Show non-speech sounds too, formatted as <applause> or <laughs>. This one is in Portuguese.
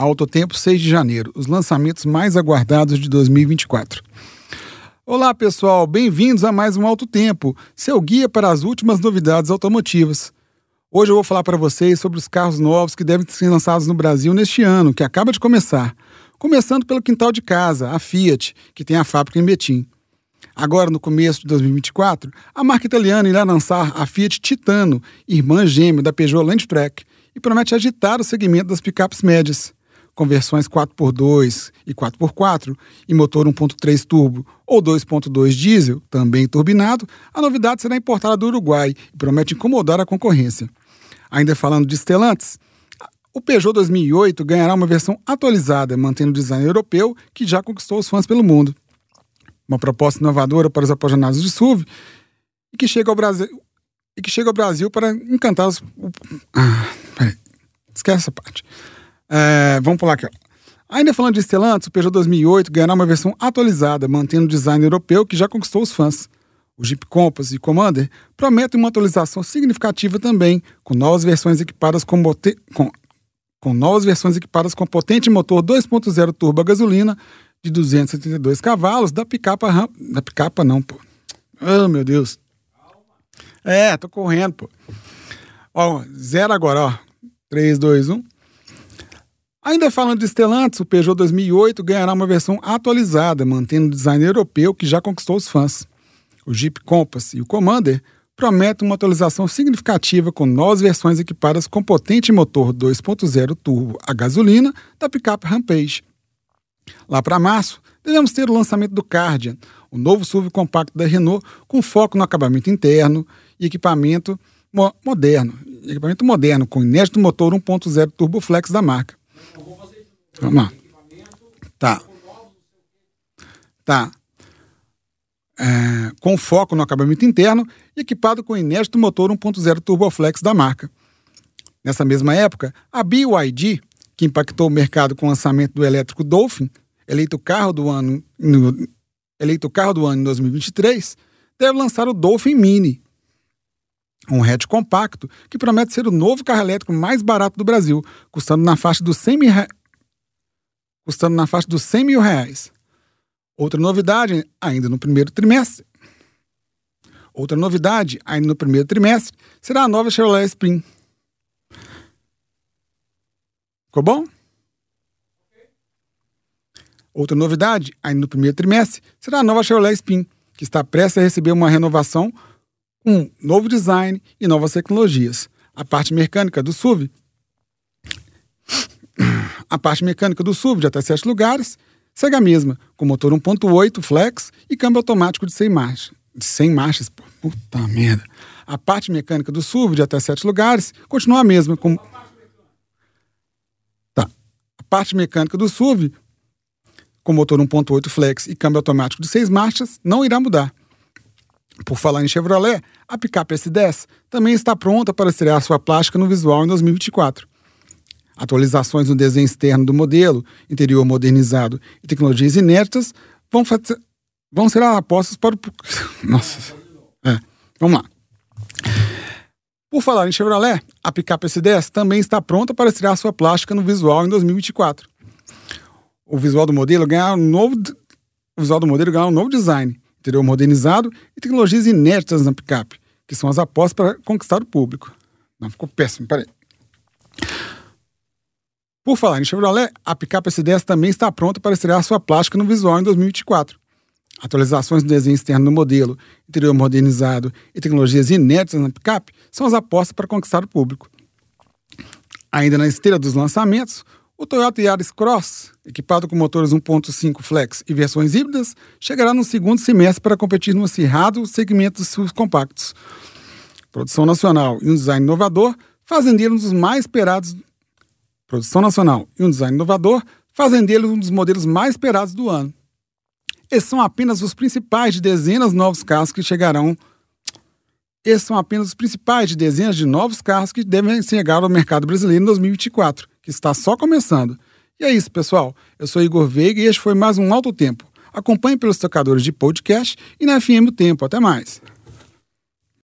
Alto Tempo 6 de janeiro, os lançamentos mais aguardados de 2024. Olá pessoal, bem-vindos a mais um Alto Tempo, seu guia para as últimas novidades automotivas. Hoje eu vou falar para vocês sobre os carros novos que devem ser lançados no Brasil neste ano, que acaba de começar. Começando pelo quintal de casa, a Fiat, que tem a fábrica em Betim. Agora, no começo de 2024, a marca italiana irá lançar a Fiat Titano, irmã gêmea da Peugeot Landtrek, e promete agitar o segmento das picapes médias. Com versões 4x2 e 4x4 e motor 1.3 turbo ou 2.2 diesel, também turbinado, a novidade será importada do Uruguai e promete incomodar a concorrência. Ainda falando de Stellantis, o Peugeot 2008 ganhará uma versão atualizada, mantendo o design europeu que já conquistou os fãs pelo mundo. Uma proposta inovadora para os apaixonados de SUV e que chega ao Brasil e que chega ao Brasil para encantar os. Ah, peraí. Esquece essa parte. É, vamos pular aqui. Ó. Ainda falando de Stellantis, o Peugeot 2008 ganhará uma versão atualizada, mantendo o design europeu que já conquistou os fãs. O Jeep Compass e Commander prometem uma atualização significativa também, com novas versões equipadas com, bote... com... com novas versões equipadas com potente motor 2.0 turbo a gasolina de 272 cavalos da picapa Ram... da picapa não, pô. Oh, meu Deus. É, tô correndo, pô. Ó, zero agora, ó. 3, 2, 1. Ainda falando de Stellantis, o Peugeot 2008 ganhará uma versão atualizada, mantendo o design europeu que já conquistou os fãs. O Jeep Compass e o Commander prometem uma atualização significativa com novas versões equipadas com potente motor 2.0 turbo a gasolina da picape Rampage. Lá para março, devemos ter o lançamento do Cardian, o novo SUV compacto da Renault com foco no acabamento interno e equipamento mo moderno, equipamento moderno com inédito motor 1.0 turbo flex da marca. Vamos lá. Tá. Tá é, com foco no acabamento interno e equipado com inédito motor 1.0 Turboflex da marca. Nessa mesma época, a BYD, que impactou o mercado com o lançamento do elétrico Dolphin, eleito carro do ano no, eleito carro do ano em 2023, deve lançar o Dolphin Mini, um hatch compacto que promete ser o novo carro elétrico mais barato do Brasil, custando na faixa dos 100 mil, custando na faixa dos 100 mil reais. Outra novidade, ainda no primeiro trimestre. Outra novidade, ainda no primeiro trimestre, será a nova Chevrolet Spring. Ficou bom? Outra novidade, ainda no primeiro trimestre, será a nova Chevrolet Spin, que está prestes a receber uma renovação com novo design e novas tecnologias. A parte mecânica do SUV a parte mecânica do SUV de até sete lugares segue a mesma, com motor 1.8 flex e câmbio automático de 100 marchas. De 100 marchas, pô, puta merda. A parte mecânica do SUV de até 7 lugares continua a mesma, com... Tá. A parte mecânica do SUV com motor 1.8 flex e câmbio automático de 6 marchas não irá mudar. Por falar em Chevrolet, a picape S10 também está pronta para estrear sua plástica no visual em 2024. Atualizações no desenho externo do modelo, interior modernizado e tecnologias inéditas vão, vão ser apostas para o. <laughs> Nossa. É, vamos lá. Por falar em Chevrolet, a picape S10 também está pronta para estrear sua plástica no visual em 2024. O visual do modelo ganhará um novo, o visual do modelo ganhará um novo design, interior modernizado e tecnologias inéditas na picape, que são as apostas para conquistar o público. Não, ficou péssimo, peraí. Por falar em Chevrolet, a picape S10 também está pronta para estrear sua plástica no visual em 2024. Atualizações do desenho externo do modelo, interior modernizado e tecnologias inéditas na picape são as apostas para conquistar o público. Ainda na esteira dos lançamentos, o Toyota Yaris Cross, equipado com motores 1.5 flex e versões híbridas, chegará no segundo semestre para competir no acirrado segmento dos SUVs compactos. Produção nacional e um design inovador fazem dele um dos mais esperados produção nacional e um design inovador fazem dele um dos modelos mais esperados do ano. Esses são apenas os principais de dezenas de novos carros que chegarão. Esses são apenas os principais de dezenas de novos carros que devem chegar ao mercado brasileiro em 2024, que está só começando. E é isso, pessoal. Eu sou Igor Veiga e este foi mais um Alto Tempo. Acompanhe pelos tocadores de podcast e na FM o Tempo. Até mais.